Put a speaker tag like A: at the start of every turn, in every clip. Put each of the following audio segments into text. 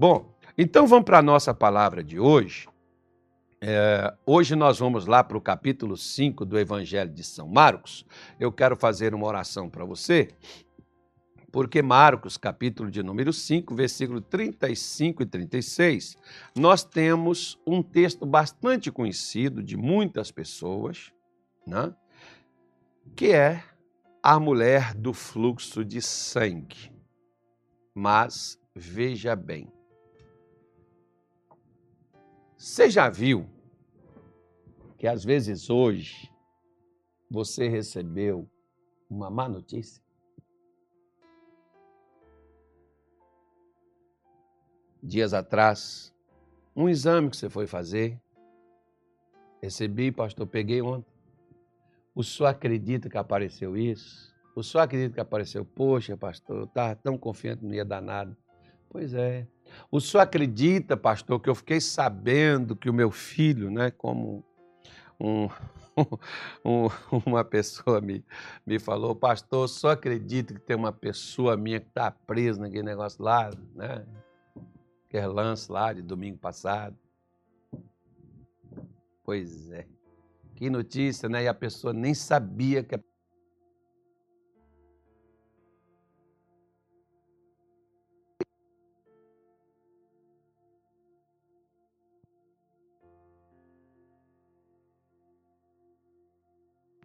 A: Bom, então vamos para a nossa palavra de hoje. É, hoje nós vamos lá para o capítulo 5 do Evangelho de São Marcos. Eu quero fazer uma oração para você, porque Marcos, capítulo de número 5, versículo 35 e 36, nós temos um texto bastante conhecido de muitas pessoas, né? que é a mulher do fluxo de sangue. Mas veja bem, você já viu que às vezes hoje você recebeu uma má notícia? Dias atrás, um exame que você foi fazer, recebi, pastor, peguei ontem. O senhor acredita que apareceu isso? O senhor acredita que apareceu? Poxa, pastor, eu estava tão confiante que não ia dar nada. Pois é. O senhor acredita, pastor, que eu fiquei sabendo que o meu filho, né, como um, um, uma pessoa me, me falou, pastor, só acredita que tem uma pessoa minha que está presa naquele negócio lá, né? Aquele lance lá de domingo passado. Pois é. Que notícia, né? E a pessoa nem sabia que a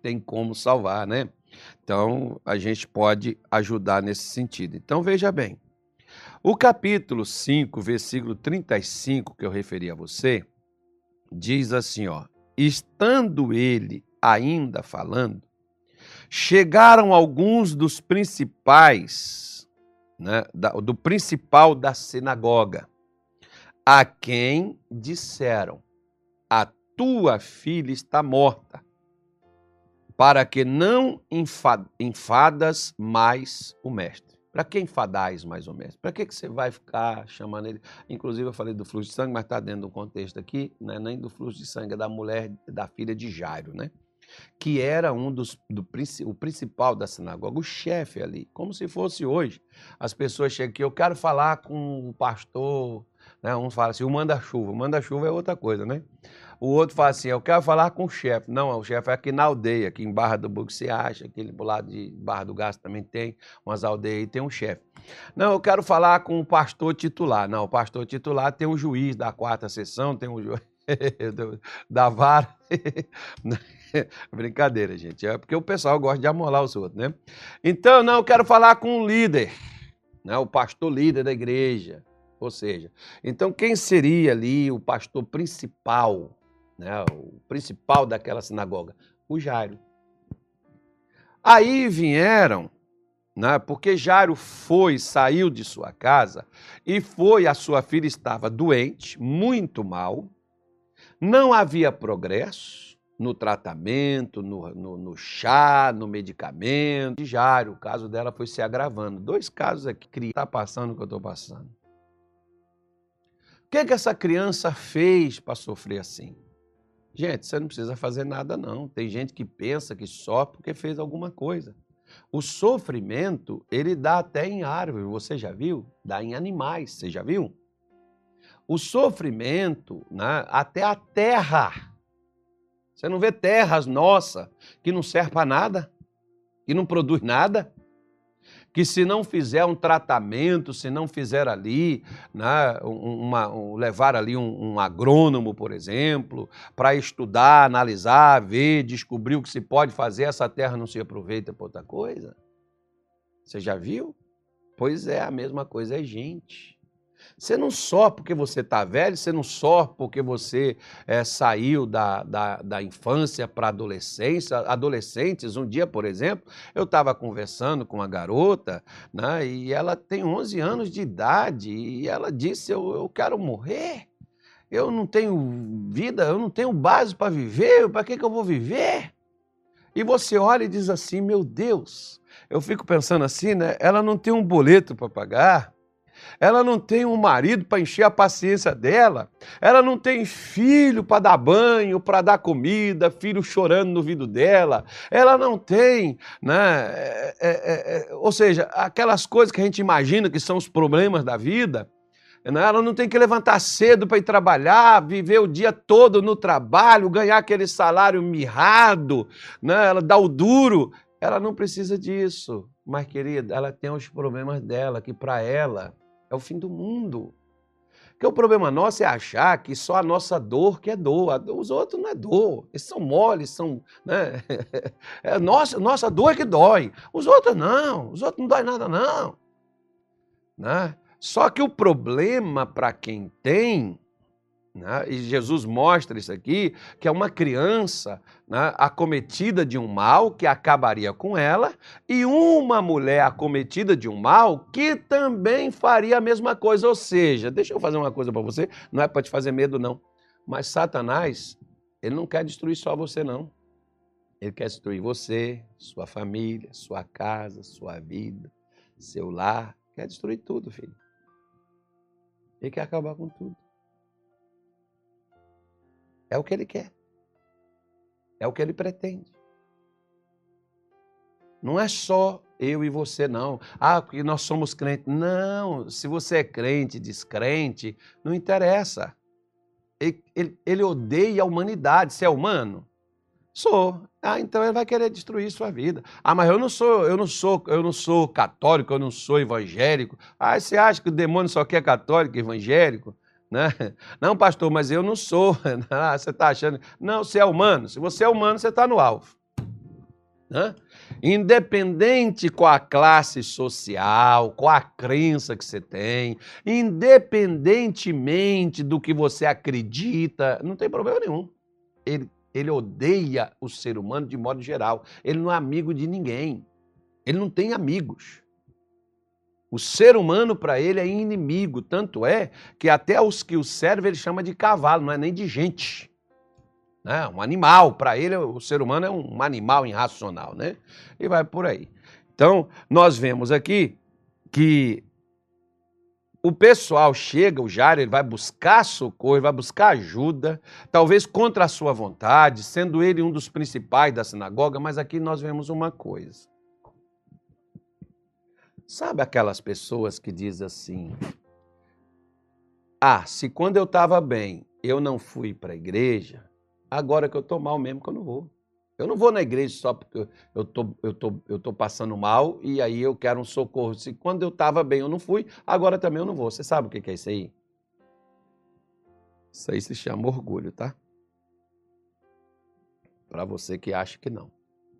A: tem como salvar, né? Então, a gente pode ajudar nesse sentido. Então, veja bem. O capítulo 5, versículo 35, que eu referi a você, diz assim, ó: Estando ele ainda falando, chegaram alguns dos principais, né, do principal da sinagoga, a quem disseram: A tua filha está morta para que não enfadas mais o mestre. Para que enfadais mais o mestre? Para que, que você vai ficar chamando ele? Inclusive, eu falei do fluxo de sangue, mas está dentro do contexto aqui, né? nem do fluxo de sangue, é da mulher, da filha de Jairo, né? que era um dos do, o principal da sinagoga, o chefe ali, como se fosse hoje. As pessoas chegam aqui, eu quero falar com o pastor, né? um fala assim, o manda-chuva. O manda-chuva é outra coisa, né? O outro fala assim: eu quero falar com o chefe. Não, o chefe é aqui na aldeia, aqui em Barra do Bug se acha, aquele do lado de Barra do Gasto também tem, umas aldeias aí tem um chefe. Não, eu quero falar com o pastor titular. Não, o pastor titular tem um juiz da quarta sessão, tem um juiz da vara. Brincadeira, gente. É porque o pessoal gosta de amolar os outros, né? Então, não, eu quero falar com o líder, né? o pastor líder da igreja. Ou seja, então quem seria ali o pastor principal né, o principal daquela sinagoga, o Jairo. Aí vieram, né, porque Jairo foi, saiu de sua casa e foi, a sua filha estava doente, muito mal, não havia progresso no tratamento, no, no, no chá, no medicamento. Jairo, o caso dela foi se agravando. Dois casos aqui está passando o que eu estou passando. O que, que essa criança fez para sofrer assim? Gente, você não precisa fazer nada, não. Tem gente que pensa que só porque fez alguma coisa. O sofrimento, ele dá até em árvore, você já viu? Dá em animais, você já viu? O sofrimento, né, até a terra. Você não vê terras nossas que não servem para nada, que não produz nada que se não fizer um tratamento, se não fizer ali, né, uma, um, levar ali um, um agrônomo, por exemplo, para estudar, analisar, ver, descobrir o que se pode fazer, essa terra não se aproveita para outra coisa? Você já viu? Pois é, a mesma coisa é gente. Você não só porque você está velho, você não só porque você é, saiu da, da, da infância para a adolescência. Adolescentes, um dia, por exemplo, eu estava conversando com uma garota né, e ela tem 11 anos de idade e ela disse: Eu, eu quero morrer. Eu não tenho vida, eu não tenho base para viver, para que, que eu vou viver? E você olha e diz assim: Meu Deus, eu fico pensando assim, né? Ela não tem um boleto para pagar, ela não tem um marido para encher a paciência dela, ela não tem filho para dar banho, para dar comida, filho chorando no vidro dela, ela não tem, né? É, é, é, é, ou seja, aquelas coisas que a gente imagina que são os problemas da vida, Né? Ela não tem que levantar cedo para ir trabalhar, viver o dia todo no trabalho, ganhar aquele salário mirrado, né? ela dá o duro. Ela não precisa disso. Mas, querida, ela tem os problemas dela, que para ela é o fim do mundo. Porque o problema nosso é achar que só a nossa dor que é dor. Os outros não é dor. Eles são moles, são. Né? É nossa, nossa dor é que dói. Os outros não. Os outros não dói nada, não. Né? Só que o problema para quem tem né? E Jesus mostra isso aqui, que é uma criança né, acometida de um mal que acabaria com ela, e uma mulher acometida de um mal que também faria a mesma coisa. Ou seja, deixa eu fazer uma coisa para você, não é para te fazer medo, não. Mas Satanás, ele não quer destruir só você, não. Ele quer destruir você, sua família, sua casa, sua vida, seu lar. Quer destruir tudo, filho. Ele quer acabar com tudo. É o que ele quer. É o que ele pretende. Não é só eu e você, não. Ah, porque nós somos crentes. Não, se você é crente, descrente, não interessa. Ele, ele, ele odeia a humanidade. Você é humano? Sou. Ah, então ele vai querer destruir sua vida. Ah, mas eu não sou, eu não sou, eu não sou católico, eu não sou evangélico. Ah, você acha que o demônio só quer católico, evangélico? Né? Não, pastor, mas eu não sou. Ah, você está achando. Não, você é humano. Se você é humano, você está no alvo. Né? Independente com a classe social, com a crença que você tem, independentemente do que você acredita, não tem problema nenhum. Ele, ele odeia o ser humano de modo geral. Ele não é amigo de ninguém. Ele não tem amigos. O ser humano, para ele, é inimigo. Tanto é que até os que o servem ele chama de cavalo, não é nem de gente. Né? Um animal. Para ele, o ser humano é um animal irracional. Né? E vai por aí. Então, nós vemos aqui que o pessoal chega, o Jairo, ele vai buscar socorro, ele vai buscar ajuda, talvez contra a sua vontade, sendo ele um dos principais da sinagoga, mas aqui nós vemos uma coisa. Sabe aquelas pessoas que dizem assim: Ah, se quando eu estava bem eu não fui para a igreja, agora que eu estou mal mesmo que eu não vou. Eu não vou na igreja só porque eu tô, tô, eu tô passando mal e aí eu quero um socorro. Se quando eu estava bem eu não fui, agora também eu não vou. Você sabe o que é isso aí? Isso aí se chama orgulho, tá? Para você que acha que não.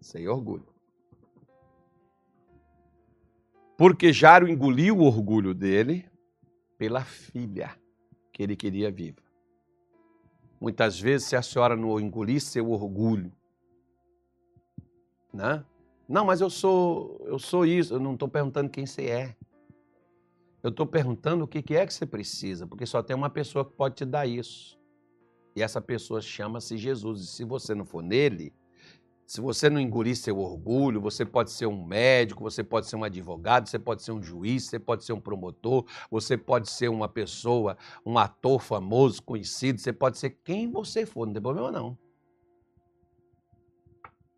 A: Isso aí é orgulho. Porque Jairo engoliu o orgulho dele pela filha que ele queria viva. Muitas vezes, se a senhora não engolir seu orgulho, né? Não, mas eu sou, eu sou isso. Eu não estou perguntando quem você é. Eu estou perguntando o que é que você precisa, porque só tem uma pessoa que pode te dar isso. E essa pessoa chama-se Jesus. E se você não for nele, se você não engolir seu orgulho, você pode ser um médico, você pode ser um advogado, você pode ser um juiz, você pode ser um promotor, você pode ser uma pessoa, um ator famoso, conhecido, você pode ser quem você for, não tem problema não.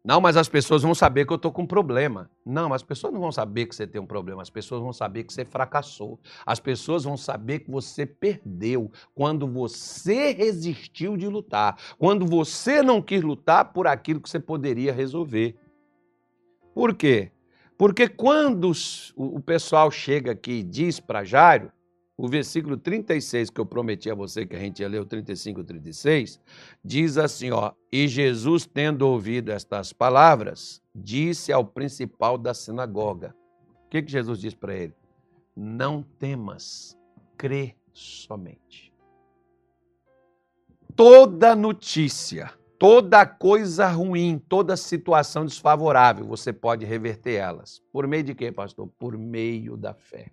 A: Não, mas as pessoas vão saber que eu estou com um problema. Não, as pessoas não vão saber que você tem um problema. As pessoas vão saber que você fracassou. As pessoas vão saber que você perdeu quando você resistiu de lutar. Quando você não quis lutar por aquilo que você poderia resolver. Por quê? Porque quando o pessoal chega aqui e diz para Jairo, o versículo 36 que eu prometi a você que a gente ia ler, o 35 e 36, diz assim, ó, e Jesus, tendo ouvido estas palavras, disse ao principal da sinagoga. O que, que Jesus disse para ele? Não temas, crê somente. Toda notícia, toda coisa ruim, toda situação desfavorável, você pode reverter elas. Por meio de quê, pastor? Por meio da fé.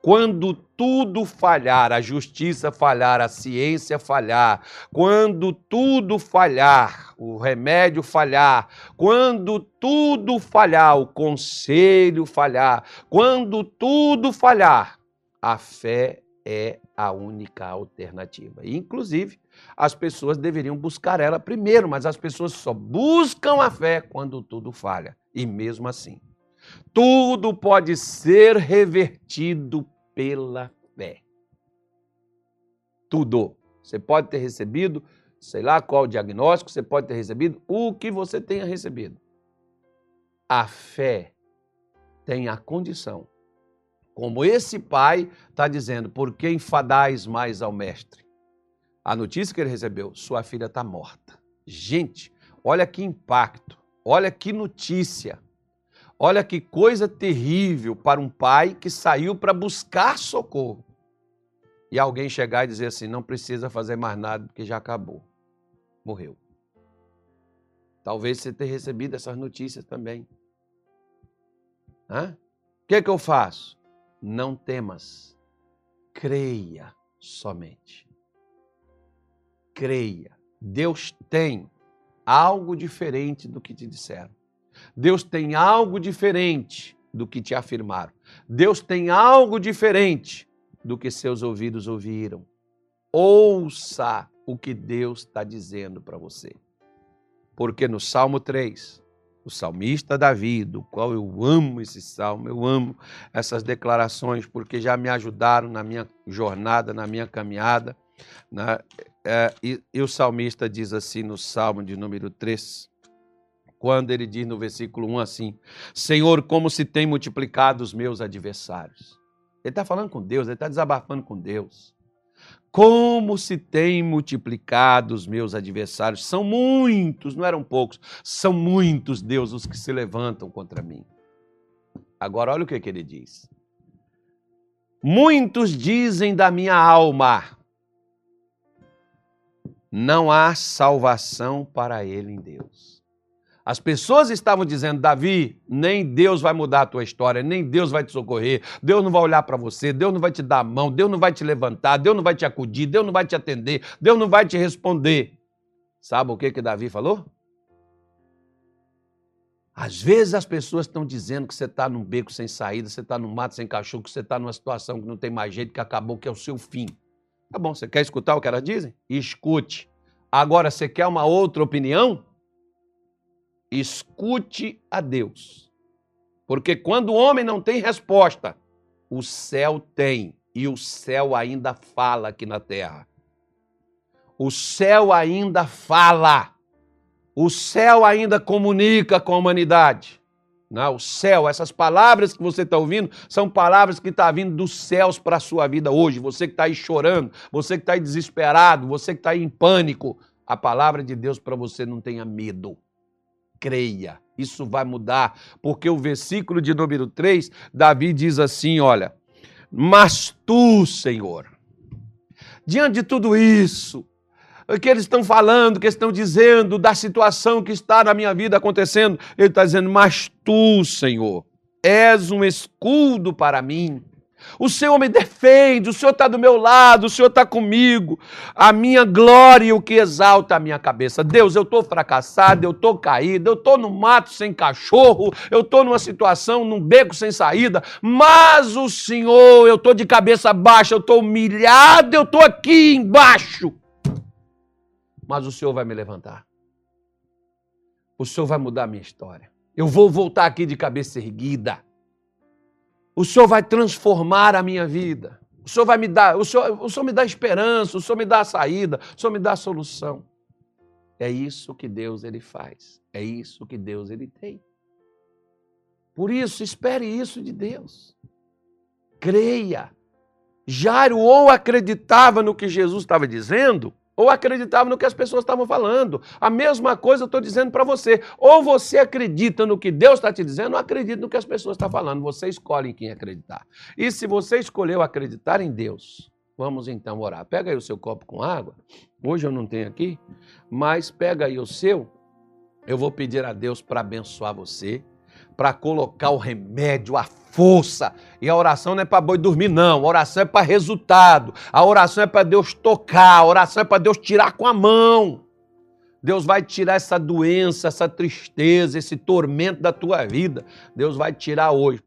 A: Quando tudo falhar, a justiça falhar, a ciência falhar, quando tudo falhar, o remédio falhar, quando tudo falhar, o conselho falhar, quando tudo falhar, a fé é a única alternativa. inclusive, as pessoas deveriam buscar ela primeiro, mas as pessoas só buscam a fé quando tudo falha. E mesmo assim, tudo pode ser revertido pela fé. tudo. Você pode ter recebido, sei lá qual o diagnóstico, você pode ter recebido o que você tenha recebido. A fé tem a condição, como esse pai está dizendo, por que enfadais mais ao mestre? A notícia que ele recebeu, sua filha está morta. Gente, olha que impacto, olha que notícia. Olha que coisa terrível para um pai que saiu para buscar socorro. E alguém chegar e dizer assim: não precisa fazer mais nada porque já acabou. Morreu. Talvez você tenha recebido essas notícias também. O que, que eu faço? Não temas. Creia somente. Creia. Deus tem algo diferente do que te disseram. Deus tem algo diferente do que te afirmaram. Deus tem algo diferente do que seus ouvidos ouviram. Ouça o que Deus está dizendo para você. Porque no Salmo 3, o salmista Davi, do qual eu amo esse salmo, eu amo essas declarações, porque já me ajudaram na minha jornada, na minha caminhada. Né? É, e, e o salmista diz assim no Salmo de número 3, quando ele diz no versículo 1 assim: Senhor, como se tem multiplicado os meus adversários. Ele está falando com Deus, ele está desabafando com Deus. Como se tem multiplicado os meus adversários. São muitos, não eram poucos, são muitos, Deus, os que se levantam contra mim. Agora, olha o que, que ele diz. Muitos dizem da minha alma: não há salvação para ele em Deus. As pessoas estavam dizendo, Davi, nem Deus vai mudar a tua história, nem Deus vai te socorrer, Deus não vai olhar para você, Deus não vai te dar a mão, Deus não vai te levantar, Deus não vai te acudir, Deus não vai te atender, Deus não vai te responder. Sabe o que que Davi falou? Às vezes as pessoas estão dizendo que você está num beco sem saída, você está num mato sem cachorro, que você está numa situação que não tem mais jeito, que acabou, que é o seu fim. Tá bom, você quer escutar o que elas dizem? Escute. Agora, você quer uma outra opinião? Escute a Deus. Porque quando o homem não tem resposta, o céu tem, e o céu ainda fala aqui na terra. O céu ainda fala. O céu ainda comunica com a humanidade. Não, o céu, essas palavras que você está ouvindo, são palavras que estão tá vindo dos céus para a sua vida hoje. Você que está aí chorando, você que está aí desesperado, você que está aí em pânico, a palavra de Deus para você não tenha medo creia. Isso vai mudar, porque o versículo de número 3, Davi diz assim: olha, mas tu, Senhor, diante de tudo isso, que eles estão falando, que estão dizendo, da situação que está na minha vida acontecendo, ele está dizendo, mas tu, Senhor, és um escudo para mim o Senhor me defende, o Senhor está do meu lado, o Senhor está comigo. A minha glória o que exalta a minha cabeça. Deus, eu estou fracassado, eu estou caído, eu estou no mato sem cachorro, eu estou numa situação, num beco sem saída, mas o Senhor, eu estou de cabeça baixa, eu estou humilhado, eu estou aqui embaixo. Mas o Senhor vai me levantar. O Senhor vai mudar a minha história. Eu vou voltar aqui de cabeça erguida. O Senhor vai transformar a minha vida. O Senhor vai me dar, o Senhor, o Senhor me dá esperança, o Senhor me dá a saída, o Senhor me dá a solução. É isso que Deus ele faz. É isso que Deus ele tem. Por isso, espere isso de Deus. Creia. Jairo ou acreditava no que Jesus estava dizendo, ou acreditava no que as pessoas estavam falando. A mesma coisa eu estou dizendo para você. Ou você acredita no que Deus está te dizendo, ou acredita no que as pessoas estão falando. Você escolhe em quem acreditar. E se você escolheu acreditar em Deus, vamos então orar. Pega aí o seu copo com água. Hoje eu não tenho aqui, mas pega aí o seu. Eu vou pedir a Deus para abençoar você para colocar o remédio, a força. E a oração não é para boi dormir, não. A oração é para resultado. A oração é para Deus tocar. A oração é para Deus tirar com a mão. Deus vai tirar essa doença, essa tristeza, esse tormento da tua vida. Deus vai tirar hoje.